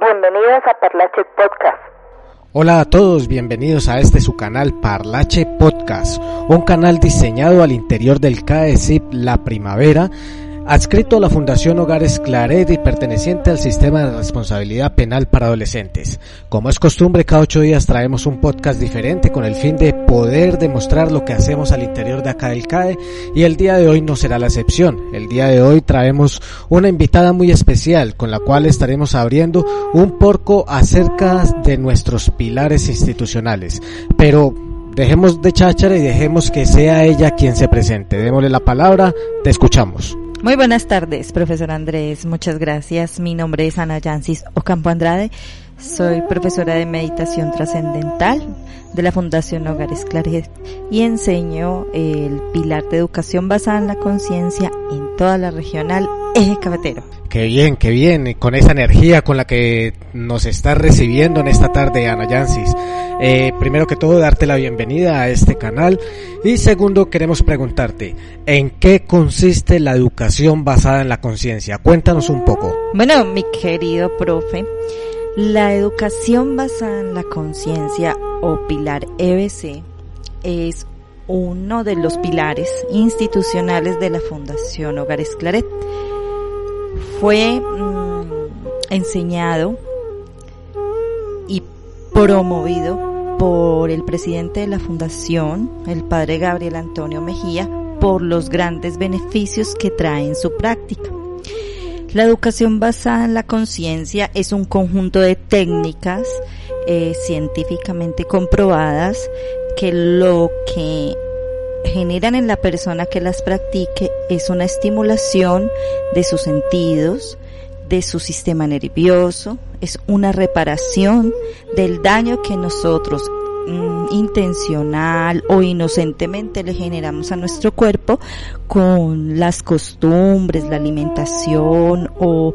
Bienvenidos a Parlache Podcast. Hola a todos, bienvenidos a este su canal Parlache Podcast, un canal diseñado al interior del CAESIP La Primavera adscrito a la Fundación Hogares Claret y perteneciente al Sistema de Responsabilidad Penal para Adolescentes. Como es costumbre, cada ocho días traemos un podcast diferente con el fin de poder demostrar lo que hacemos al interior de acá del CAE y el día de hoy no será la excepción. El día de hoy traemos una invitada muy especial con la cual estaremos abriendo un porco acerca de nuestros pilares institucionales. Pero dejemos de cháchara y dejemos que sea ella quien se presente. Démosle la palabra, te escuchamos. Muy buenas tardes, profesor Andrés. Muchas gracias. Mi nombre es Ana Yancis Ocampo Andrade. Soy profesora de meditación trascendental de la Fundación Hogares Claret y enseño el pilar de educación basada en la conciencia en toda la regional Eje Cafetero. Qué bien, qué bien, con esa energía con la que nos estás recibiendo en esta tarde, Ana Yancis. Eh, primero que todo, darte la bienvenida a este canal y segundo, queremos preguntarte, ¿en qué consiste la educación basada en la conciencia? Cuéntanos un poco. Bueno, mi querido profe, la educación basada en la conciencia o pilar EBC es uno de los pilares institucionales de la Fundación Hogares Claret fue mm, enseñado y promovido por el presidente de la fundación, el padre Gabriel Antonio Mejía, por los grandes beneficios que trae en su práctica. La educación basada en la conciencia es un conjunto de técnicas eh, científicamente comprobadas que lo que generan en la persona que las practique es una estimulación de sus sentidos, de su sistema nervioso, es una reparación del daño que nosotros mm, intencional o inocentemente le generamos a nuestro cuerpo con las costumbres, la alimentación o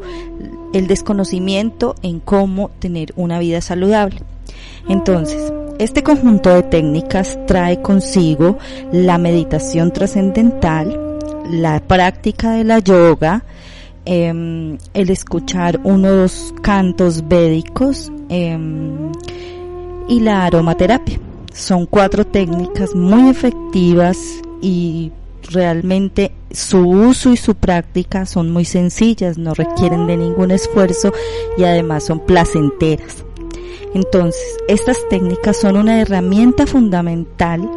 el desconocimiento en cómo tener una vida saludable. Entonces, este conjunto de técnicas trae consigo la meditación trascendental, la práctica de la yoga, em, el escuchar unos cantos védicos em, y la aromaterapia. Son cuatro técnicas muy efectivas y realmente su uso y su práctica son muy sencillas, no requieren de ningún esfuerzo y además son placenteras. Entonces, estas técnicas son una herramienta fundamental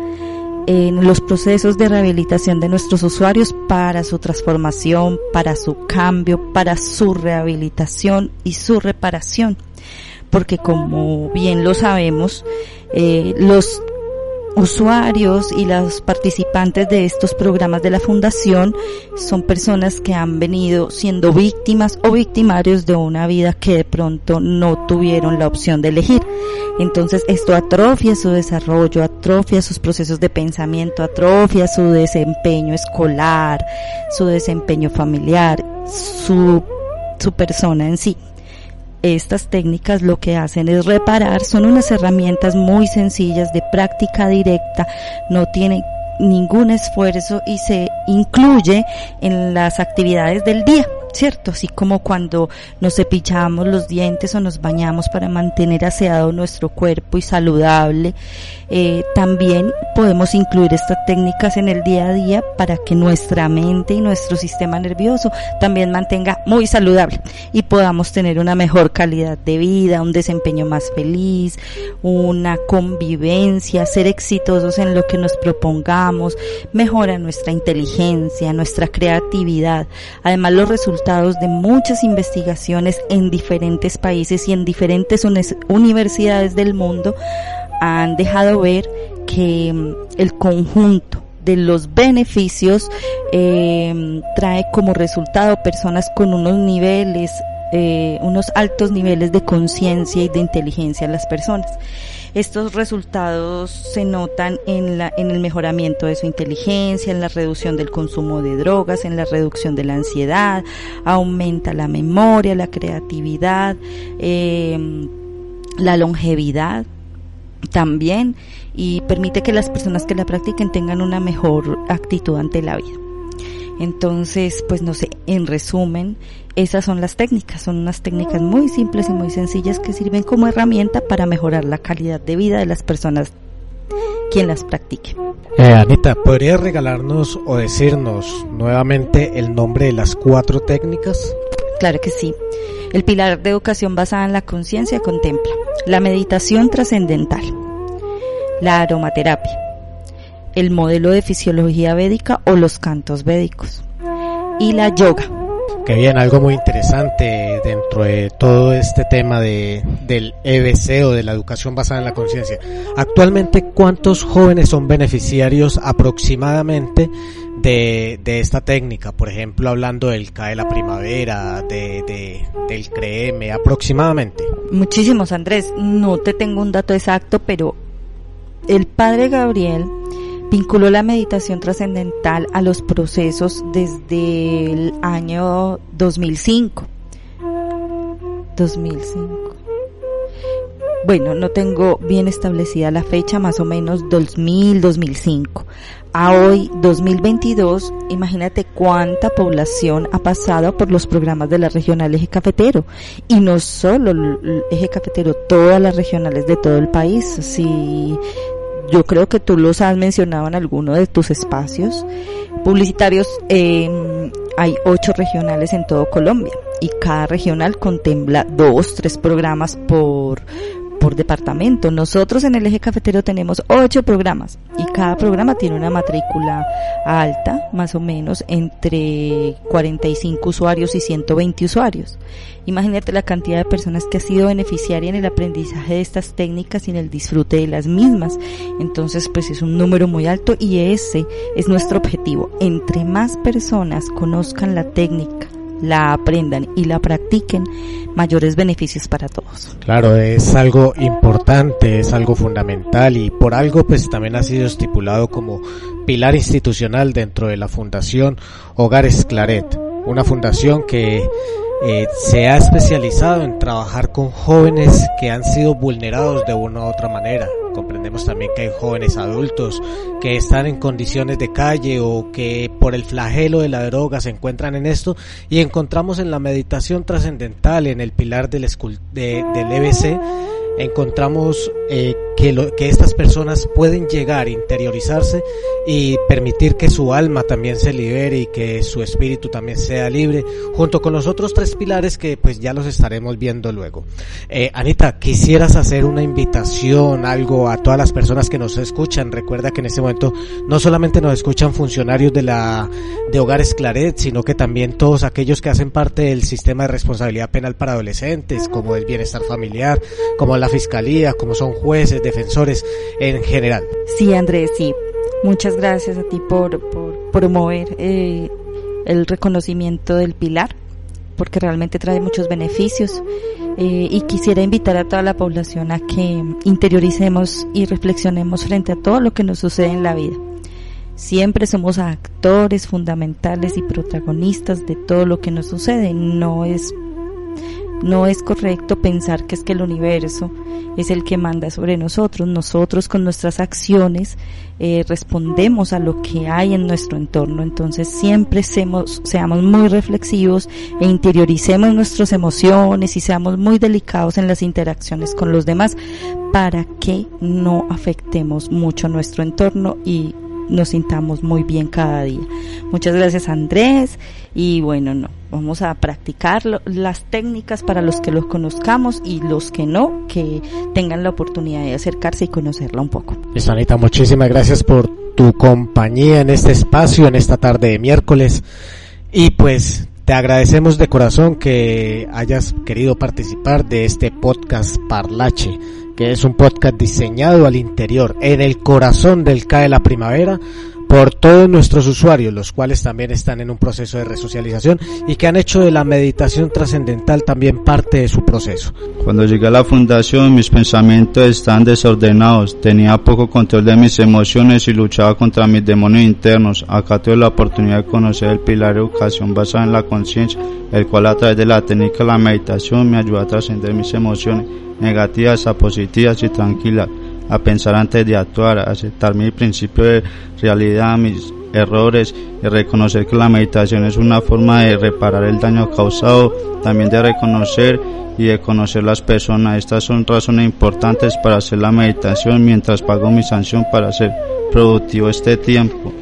en los procesos de rehabilitación de nuestros usuarios para su transformación, para su cambio, para su rehabilitación y su reparación. Porque como bien lo sabemos, eh, los usuarios y los participantes de estos programas de la fundación son personas que han venido siendo víctimas o victimarios de una vida que de pronto no tuvieron la opción de elegir. Entonces esto atrofia su desarrollo, atrofia sus procesos de pensamiento, atrofia su desempeño escolar, su desempeño familiar, su, su persona en sí estas técnicas lo que hacen es reparar, son unas herramientas muy sencillas de práctica directa, no tienen ningún esfuerzo y se incluye en las actividades del día. ¿Cierto? Así como cuando nos cepillamos los dientes o nos bañamos para mantener aseado nuestro cuerpo y saludable, eh, también podemos incluir estas técnicas en el día a día para que nuestra mente y nuestro sistema nervioso también mantenga muy saludable y podamos tener una mejor calidad de vida, un desempeño más feliz, una convivencia, ser exitosos en lo que nos propongamos, mejora nuestra inteligencia, nuestra creatividad. Además, los resultados de muchas investigaciones en diferentes países y en diferentes universidades del mundo han dejado ver que mm, el conjunto de los beneficios eh, trae como resultado personas con unos niveles, eh, unos altos niveles de conciencia y de inteligencia en las personas. Estos resultados se notan en, la, en el mejoramiento de su inteligencia, en la reducción del consumo de drogas, en la reducción de la ansiedad, aumenta la memoria, la creatividad, em, la longevidad también y permite que las personas que la practiquen tengan una mejor actitud ante la vida. Entonces, pues no sé, en resumen, esas son las técnicas, son unas técnicas muy simples y muy sencillas que sirven como herramienta para mejorar la calidad de vida de las personas quien las practique. Eh, Anita, ¿podrías regalarnos o decirnos nuevamente el nombre de las cuatro técnicas? Claro que sí. El pilar de educación basada en la conciencia contempla la meditación trascendental, la aromaterapia, el modelo de fisiología védica o los cantos védicos y la yoga. Que bien, algo muy interesante dentro de todo este tema de, del EBC o de la educación basada en la conciencia. Actualmente, ¿cuántos jóvenes son beneficiarios aproximadamente de, de, esta técnica? Por ejemplo, hablando del CAE la primavera, de, de, del CREEME, aproximadamente. Muchísimos, Andrés. No te tengo un dato exacto, pero el padre Gabriel vinculó la meditación trascendental a los procesos desde el año 2005. 2005. Bueno, no tengo bien establecida la fecha, más o menos 2000, 2005. A hoy, 2022, imagínate cuánta población ha pasado por los programas de la regional Eje Cafetero. Y no solo el Eje Cafetero, todas las regionales de todo el país. Si yo creo que tú los has mencionado en alguno de tus espacios publicitarios. Eh, hay ocho regionales en todo Colombia y cada regional contempla dos, tres programas por, por departamento. Nosotros en el eje cafetero tenemos ocho programas y cada programa tiene una matrícula alta, más o menos entre 45 usuarios y 120 usuarios. Imagínate la cantidad de personas que ha sido beneficiaria en el aprendizaje de estas técnicas y en el disfrute de las mismas. Entonces, pues es un número muy alto y ese es nuestro objetivo. Entre más personas conozcan la técnica, la aprendan y la practiquen, mayores beneficios para todos. Claro, es algo importante, es algo fundamental y por algo pues también ha sido estipulado como pilar institucional dentro de la Fundación Hogares Claret, una fundación que eh, se ha especializado en trabajar con jóvenes que han sido vulnerados de una u otra manera. Comprendemos también que hay jóvenes adultos que están en condiciones de calle o que por el flagelo de la droga se encuentran en esto y encontramos en la meditación trascendental, en el pilar del, de, del EBC, encontramos eh, que, lo, que estas personas pueden llegar, interiorizarse y permitir que su alma también se libere y que su espíritu también sea libre, junto con los otros tres pilares que pues ya los estaremos viendo luego. Eh, Anita, quisieras hacer una invitación, algo a todas las personas que nos escuchan. Recuerda que en este momento no solamente nos escuchan funcionarios de la de Hogares Claret, sino que también todos aquellos que hacen parte del sistema de responsabilidad penal para adolescentes, como el bienestar familiar, como la fiscalía, como son jueces, defensores en general. Sí, Andrés, sí. Muchas gracias a ti por, por promover eh, el reconocimiento del pilar, porque realmente trae muchos beneficios. Eh, y quisiera invitar a toda la población a que interioricemos y reflexionemos frente a todo lo que nos sucede en la vida. Siempre somos actores fundamentales y protagonistas de todo lo que nos sucede. No es no es correcto pensar que es que el universo es el que manda sobre nosotros. Nosotros con nuestras acciones eh, respondemos a lo que hay en nuestro entorno. Entonces siempre seamos, seamos muy reflexivos e interioricemos nuestras emociones y seamos muy delicados en las interacciones con los demás para que no afectemos mucho nuestro entorno y nos sintamos muy bien cada día. Muchas gracias Andrés y bueno, no, vamos a practicar las técnicas para los que los conozcamos y los que no, que tengan la oportunidad de acercarse y conocerla un poco. Anita, muchísimas gracias por tu compañía en este espacio, en esta tarde de miércoles y pues te agradecemos de corazón que hayas querido participar de este podcast Parlache que es un podcast diseñado al interior, en el corazón del CAE la primavera, por todos nuestros usuarios, los cuales también están en un proceso de resocialización y que han hecho de la meditación trascendental también parte de su proceso. Cuando llegué a la fundación mis pensamientos estaban desordenados, tenía poco control de mis emociones y luchaba contra mis demonios internos. Acá tuve la oportunidad de conocer el pilar de educación basada en la conciencia, el cual a través de la técnica de la meditación me ayuda a trascender mis emociones negativas a positivas y tranquilas, a pensar antes de actuar, a aceptar mi principio de realidad, mis errores y reconocer que la meditación es una forma de reparar el daño causado, también de reconocer y de conocer las personas. Estas son razones importantes para hacer la meditación mientras pago mi sanción para ser productivo este tiempo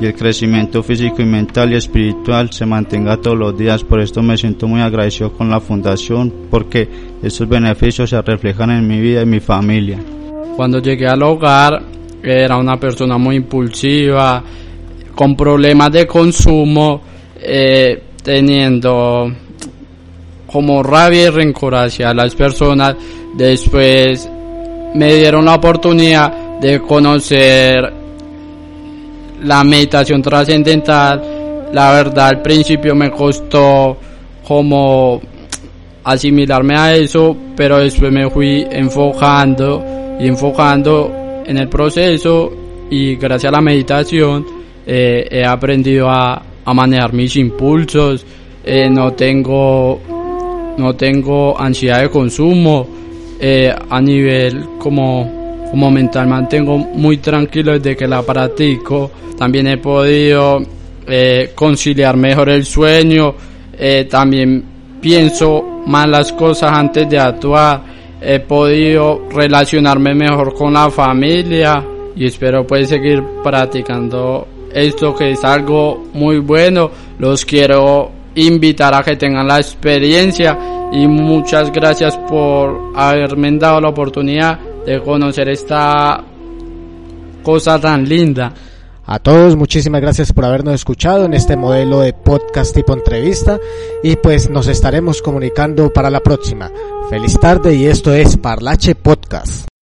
y el crecimiento físico y mental y espiritual se mantenga todos los días. Por esto me siento muy agradecido con la fundación porque estos beneficios se reflejan en mi vida y mi familia. Cuando llegué al hogar era una persona muy impulsiva, con problemas de consumo, eh, teniendo como rabia y rencor hacia las personas. Después me dieron la oportunidad de conocer la meditación trascendental. La verdad al principio me costó como asimilarme a eso, pero después me fui enfocando y enfocando en el proceso y gracias a la meditación eh, he aprendido a, a, manejar mis impulsos, eh, no tengo no tengo ansiedad de consumo, eh, a nivel como, como mental mantengo muy tranquilo desde que la practico, también he podido conciliar mejor el sueño, también pienso más las cosas antes de actuar, he podido relacionarme mejor con la familia y espero pues seguir practicando esto que es algo muy bueno. Los quiero invitar a que tengan la experiencia y muchas gracias por haberme dado la oportunidad de conocer esta cosa tan linda. A todos, muchísimas gracias por habernos escuchado en este modelo de podcast tipo entrevista y pues nos estaremos comunicando para la próxima. Feliz tarde y esto es Parlache Podcast.